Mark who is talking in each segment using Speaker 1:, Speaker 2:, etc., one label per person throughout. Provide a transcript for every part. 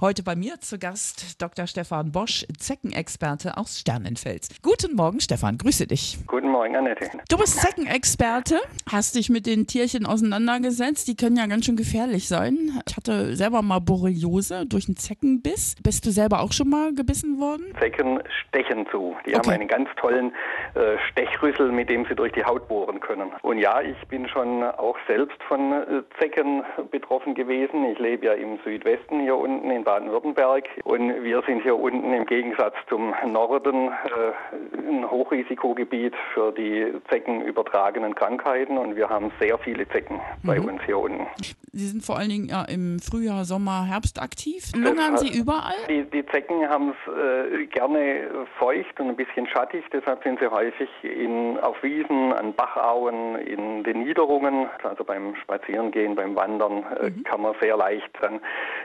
Speaker 1: Heute bei mir zu Gast Dr. Stefan Bosch, Zeckenexperte aus Sternenfels. Guten Morgen, Stefan, grüße dich.
Speaker 2: Guten Morgen, Annette.
Speaker 1: Du bist Zeckenexperte, hast dich mit den Tierchen auseinandergesetzt. Die können ja ganz schön gefährlich sein. Ich hatte selber mal Borreliose durch einen Zeckenbiss. Bist du selber auch schon mal gebissen worden?
Speaker 2: Zecken stechen zu. Die
Speaker 1: Okay.
Speaker 2: haben einen ganz tollen äh, Stechrüssel, mit dem sie durch die Haut bohren können. Und ja, ich bin schon auch selbst von äh, Zecken betroffen gewesen. Ich lebe ja im Südwesten hier unten in Baden-Württemberg und wir sind hier unten im Gegensatz zum Norden äh, ein Hochrisikogebiet für die Zecken übertragenen Krankheiten und wir haben sehr viele Zecken bei uns hier unten.
Speaker 1: Sie sind vor allen Dingen ja, im Frühjahr, Sommer, Herbst aktiv. Lungern sie überall?
Speaker 2: Die, die Zecken haben es äh, gerne feucht und ein bisschen schattig, deshalb sind sie häufig in, auf Wiesen, an Bachauen, in den Niederungen, also beim Spazierengehen, beim Wandern, äh, kann man sehr leicht dann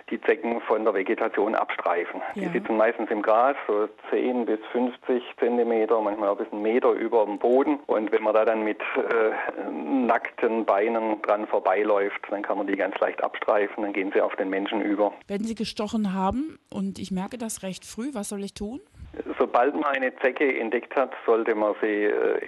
Speaker 2: die Zecken von der Vegetation abstreifen.
Speaker 1: Ja.
Speaker 2: Die sitzen meistens im Gras, so 10 bis 50 Zentimeter, manchmal auch bis einen Meter über dem Boden. Und wenn man da dann mit äh, nackten Beinen dran vorbeiläuft, dann kann man die ganz leicht abstreifen, dann gehen sie auf den Menschen über.
Speaker 1: Wenn sie gestochen haben und ich merke das recht früh, was soll ich tun?
Speaker 2: Sobald man eine Zecke entdeckt hat, sollte man sie äh,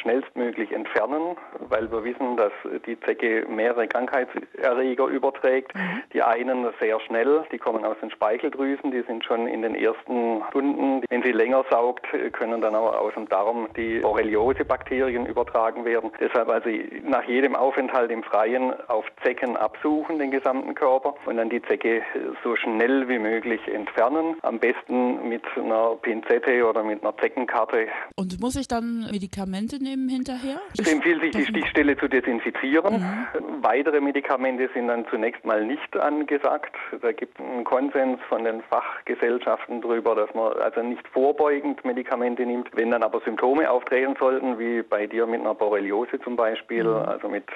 Speaker 2: schnellstmöglich entfernen, weil wir wissen, dass die Zecke mehrere Krankheitserreger überträgt. Die einen sehr schnell, die kommen aus den Speicheldrüsen, die sind schon in den ersten Stunden. Wenn sie länger saugt, können dann auch aus dem Darm die Borreliose-Bakterien übertragen werden. Deshalb also nach jedem Aufenthalt im Freien auf Zecken absuchen, den gesamten Körper, und dann die Zecke so schnell wie möglich entfernen. Am besten mit einer Pinzette oder mit einer Zeckenkarte.
Speaker 1: Und muss ich dann Medikamente nehmen hinterher?
Speaker 2: Es empfiehlt sich, die Stichstelle zu desinfizieren. Weitere Medikamente sind dann zunächst mal nicht angesagt. Da gibt es einen Konsens von den Fachgesellschaften darüber, dass man also nicht vorbeugend Medikamente nimmt. Wenn dann aber Symptome auftreten sollten, wie bei dir mit einer Borreliose zum Beispiel, also mit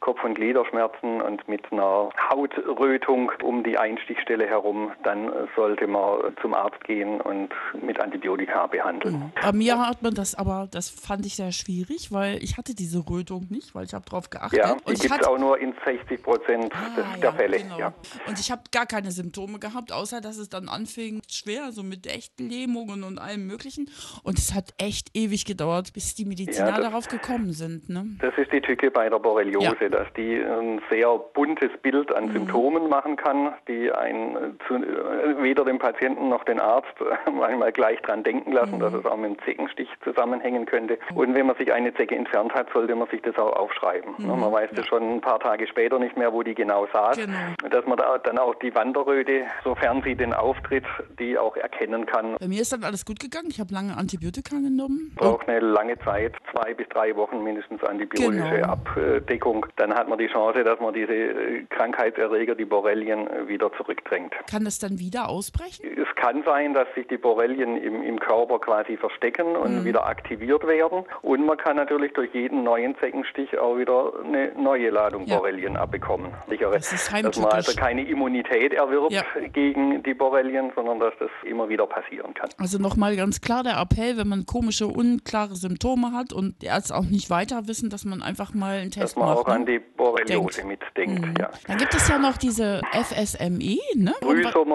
Speaker 2: Kopf- und Gliederschmerzen und mit einer Hautrötung um die Einstichstelle herum, dann sollte man zum Arzt gehen und mit Antibiotika behandeln.
Speaker 1: Bei mir hat man das aber, das fand ich sehr schwierig, weil ich hatte diese Rötung nicht, weil ich habe drauf geachtet.
Speaker 2: Ja, die gibt es auch nur in 60 Prozent
Speaker 1: Ah,
Speaker 2: des-
Speaker 1: ja,
Speaker 2: der Fälle.
Speaker 1: genau.
Speaker 2: Ja.
Speaker 1: Und ich habe gar keine Symptome gehabt, außer dass es dann anfing schwer, so mit echten Lähmungen und allem Möglichen. Und es hat echt ewig gedauert, bis die Mediziner
Speaker 2: Ja, das-
Speaker 1: darauf gekommen sind. Ne?
Speaker 2: Das ist die Tücke bei der Borreliose.
Speaker 1: Mhm.
Speaker 2: dass die ein sehr buntes Bild an Symptomen machen kann, die ein, zu, äh, weder den Patienten noch den Arzt manchmal gleich dran denken lassen,
Speaker 1: Mhm.
Speaker 2: dass es auch mit dem Zeckenstich zusammenhängen könnte. Und wenn man sich eine Zecke entfernt hat, sollte man sich das auch aufschreiben. Ne, Man weiß das schon ein paar Tage später nicht mehr, wo die genau saß.
Speaker 1: Mhm. Genau.
Speaker 2: Dass man da dann auch die Wanderröte, sofern sie den auftritt, die auch erkennen kann.
Speaker 1: Bei mir ist dann alles gut gegangen. Ich habe lange Antibiotika genommen.
Speaker 2: braucht eine lange Zeit, zwei bis drei Wochen mindestens antibiotische
Speaker 1: Genau.
Speaker 2: Abdeckung. Dann hat man die Chance, dass man diese äh, Krankheitserreger, die Borrelien, äh, wieder zurückdrängt.
Speaker 1: Kann das dann wieder ausbrechen?
Speaker 2: Es kann sein, dass sich die Borrelien im, im Körper quasi verstecken und
Speaker 1: Mhm.
Speaker 2: wieder aktiviert werden. Und man kann natürlich durch jeden neuen Zeckenstich auch wieder eine neue Ladung
Speaker 1: Ja.
Speaker 2: Borrelien abbekommen. Sichere,
Speaker 1: Das ist
Speaker 2: dass man also keine Immunität erwirbt
Speaker 1: Ja.
Speaker 2: gegen die Borrelien, sondern dass das immer wieder passieren kann.
Speaker 1: Also nochmal ganz klar der Appell, wenn man komische, unklare Symptome hat und die Ärzte auch nicht weiter wissen, dass man einfach mal einen
Speaker 2: Dass
Speaker 1: Test
Speaker 2: man
Speaker 1: macht.
Speaker 2: auch an
Speaker 1: ne?
Speaker 2: die Borreliose
Speaker 1: Denkt.
Speaker 2: mitdenkt.
Speaker 1: Mhm.
Speaker 2: Ja.
Speaker 1: Dann gibt es ja noch diese FSME, ne?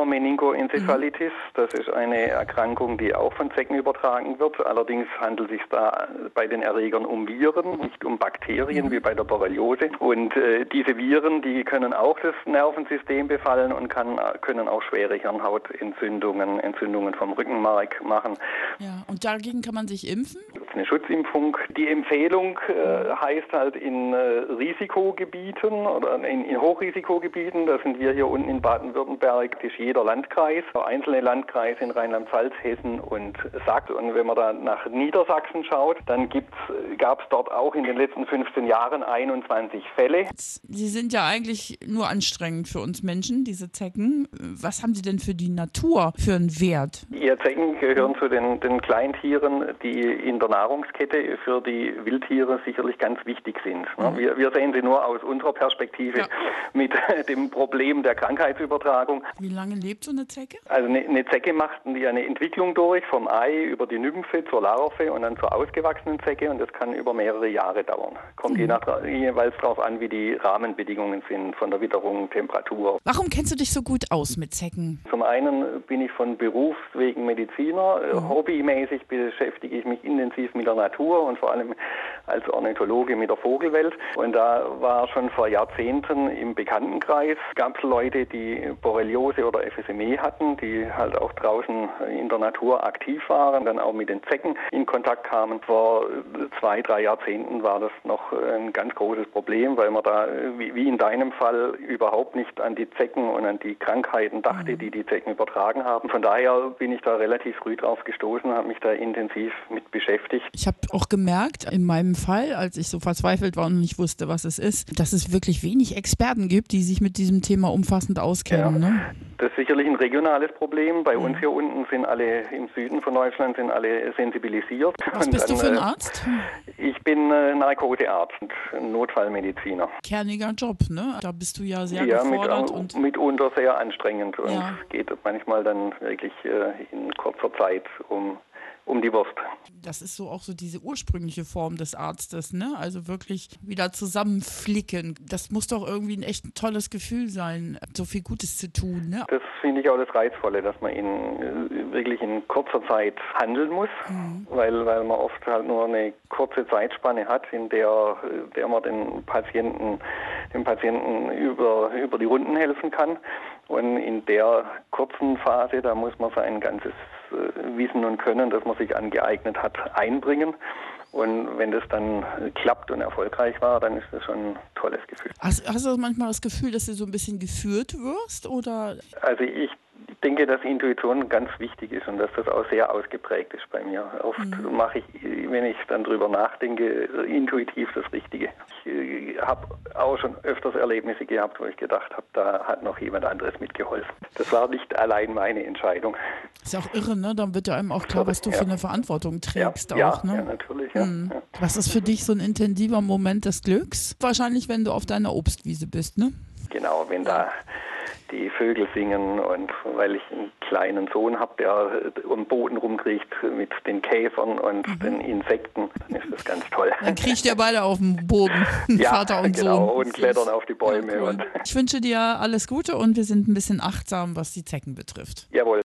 Speaker 2: Meningoenzephalitis, das ist eine Erkrankung, die auch von Zecken übertragen wird. Allerdings handelt es sich da bei den Erregern um Viren, nicht um Bakterien wie bei der Borreliose. Und äh, diese Viren, die können auch das Nervensystem befallen und kann, können auch schwere Hirnhautentzündungen, Entzündungen vom Rückenmark machen.
Speaker 1: Ja, und dagegen kann man sich impfen.
Speaker 2: Eine Schutzimpfung. Die Empfehlung äh, heißt halt in äh, Risikogebieten oder in, in Hochrisikogebieten, da sind wir hier unten in Baden-Württemberg, das ist jeder Landkreis, einzelne Landkreise in Rheinland-Pfalz, Hessen und Sachsen. Und wenn man da nach Niedersachsen schaut, dann gab es dort auch in den letzten 15 Jahren 21 Fälle.
Speaker 1: Sie sind ja eigentlich nur anstrengend für uns Menschen, diese Zecken. Was haben Sie denn für die Natur für einen Wert?
Speaker 2: Ihr Zecken gehören zu den, den Kleintieren, die in der Nahrungskette für die Wildtiere sicherlich ganz wichtig sind. ne? Wir, wir sehen sie nur aus unserer Perspektive
Speaker 1: Ja.
Speaker 2: mit dem Problem der Krankheitsübertragung.
Speaker 1: Wie lange lebt so eine Zecke?
Speaker 2: Also eine, eine Zecke macht die eine Entwicklung durch, vom Ei über die Nymphe zur Larve und dann zur ausgewachsenen Zecke und das kann über mehrere Jahre dauern. Kommt je nach, jeweils darauf an, wie die Rahmenbedingungen sind, von der Witterung, Temperatur.
Speaker 1: Warum kennst du dich so gut aus mit Zecken?
Speaker 2: Zum einen bin ich von Beruf wegen Mediziner. Mhm. Hobbymäßig beschäftige ich mich intensiv mit der Natur und vor allem als Ornithologe mit der Vogelwelt. Und da war schon vor Jahrzehnten im Bekanntenkreis, gab es Leute, die Borreliose oder FSME hatten, die halt auch draußen in der Natur aktiv waren, dann auch mit den Zecken in Kontakt kamen. Vor zwei, drei Jahrzehnten war das noch ein ganz großes Problem, weil man da, wie in deinem Fall, überhaupt nicht an die Zecken und an die Krankheiten dachte, mhm. die die Zecken übertragen haben. Von daher bin ich da relativ früh drauf gestoßen, habe mich da intensiv mit beschäftigt.
Speaker 1: Ich habe auch gemerkt, in meinem Fall, als ich so verzweifelt war und nicht wusste, was es ist, dass es wirklich wenig Experten gibt, die sich mit diesem Thema umfassend auskennen. Ja. Ne?
Speaker 2: Das ist sicherlich ein regionales Problem. Bei mhm. uns hier unten sind alle im Süden von Deutschland sind alle sensibilisiert.
Speaker 1: Was bist dann, du für ein äh, Arzt?
Speaker 2: Ich bin äh, Narkosearzt und Notfallmediziner.
Speaker 1: Kerniger Job, ne? Da bist du ja sehr ja, gefordert.
Speaker 2: Mit, und mitunter sehr anstrengend und ja. geht manchmal dann wirklich äh, in kurzer Zeit um um die Wurst.
Speaker 1: Das ist so auch so diese ursprüngliche Form des Arztes, ne? Also wirklich wieder zusammenflicken. Das muss doch irgendwie ein echt tolles Gefühl sein, so viel Gutes zu tun, ne?
Speaker 2: Das finde ich auch das Reizvolle, dass man in, äh, wirklich in kurzer Zeit handeln muss, mhm. weil, weil man oft halt nur eine kurze Zeitspanne hat, in der, der man den Patienten, dem Patienten über, über die Runden helfen kann. Und in der kurzen Phase, da muss man sein ganzes äh, Wissen und Können, das man sich angeeignet hat, einbringen. Und wenn das dann klappt und erfolgreich war, dann ist das schon ein tolles Gefühl.
Speaker 1: Hast, hast du manchmal das Gefühl, dass du so ein bisschen geführt wirst? Oder?
Speaker 2: Also ich denke, dass Intuition ganz wichtig ist und dass das auch sehr ausgeprägt ist bei mir. Oft mhm. mache ich, wenn ich dann drüber nachdenke, intuitiv das Richtige. Ich äh, habe auch schon öfters Erlebnisse gehabt, wo ich gedacht habe, da hat noch jemand anderes mitgeholfen. Das war nicht allein meine Entscheidung.
Speaker 1: Ist ja auch irre, ne? Dann wird ja einem auch klar, was du ja. für eine Verantwortung trägst
Speaker 2: ja,
Speaker 1: auch, ne?
Speaker 2: Ja, natürlich, ja. Mhm.
Speaker 1: Was ist für dich so ein intensiver Moment des Glücks? Wahrscheinlich, wenn du auf deiner Obstwiese bist, ne?
Speaker 2: Genau, wenn da die Vögel singen und weil ich einen kleinen Sohn habe, der um Boden rumkriecht mit den Käfern und mhm. den Insekten, dann ist das ganz toll.
Speaker 1: Dann kriecht ihr beide auf dem Boden, ja, Vater und
Speaker 2: genau,
Speaker 1: Sohn.
Speaker 2: und klettern auf die Bäume. Ja, cool.
Speaker 1: ich wünsche dir alles Gute und wir sind ein bisschen achtsam, was die Zecken betrifft.
Speaker 2: Jawohl.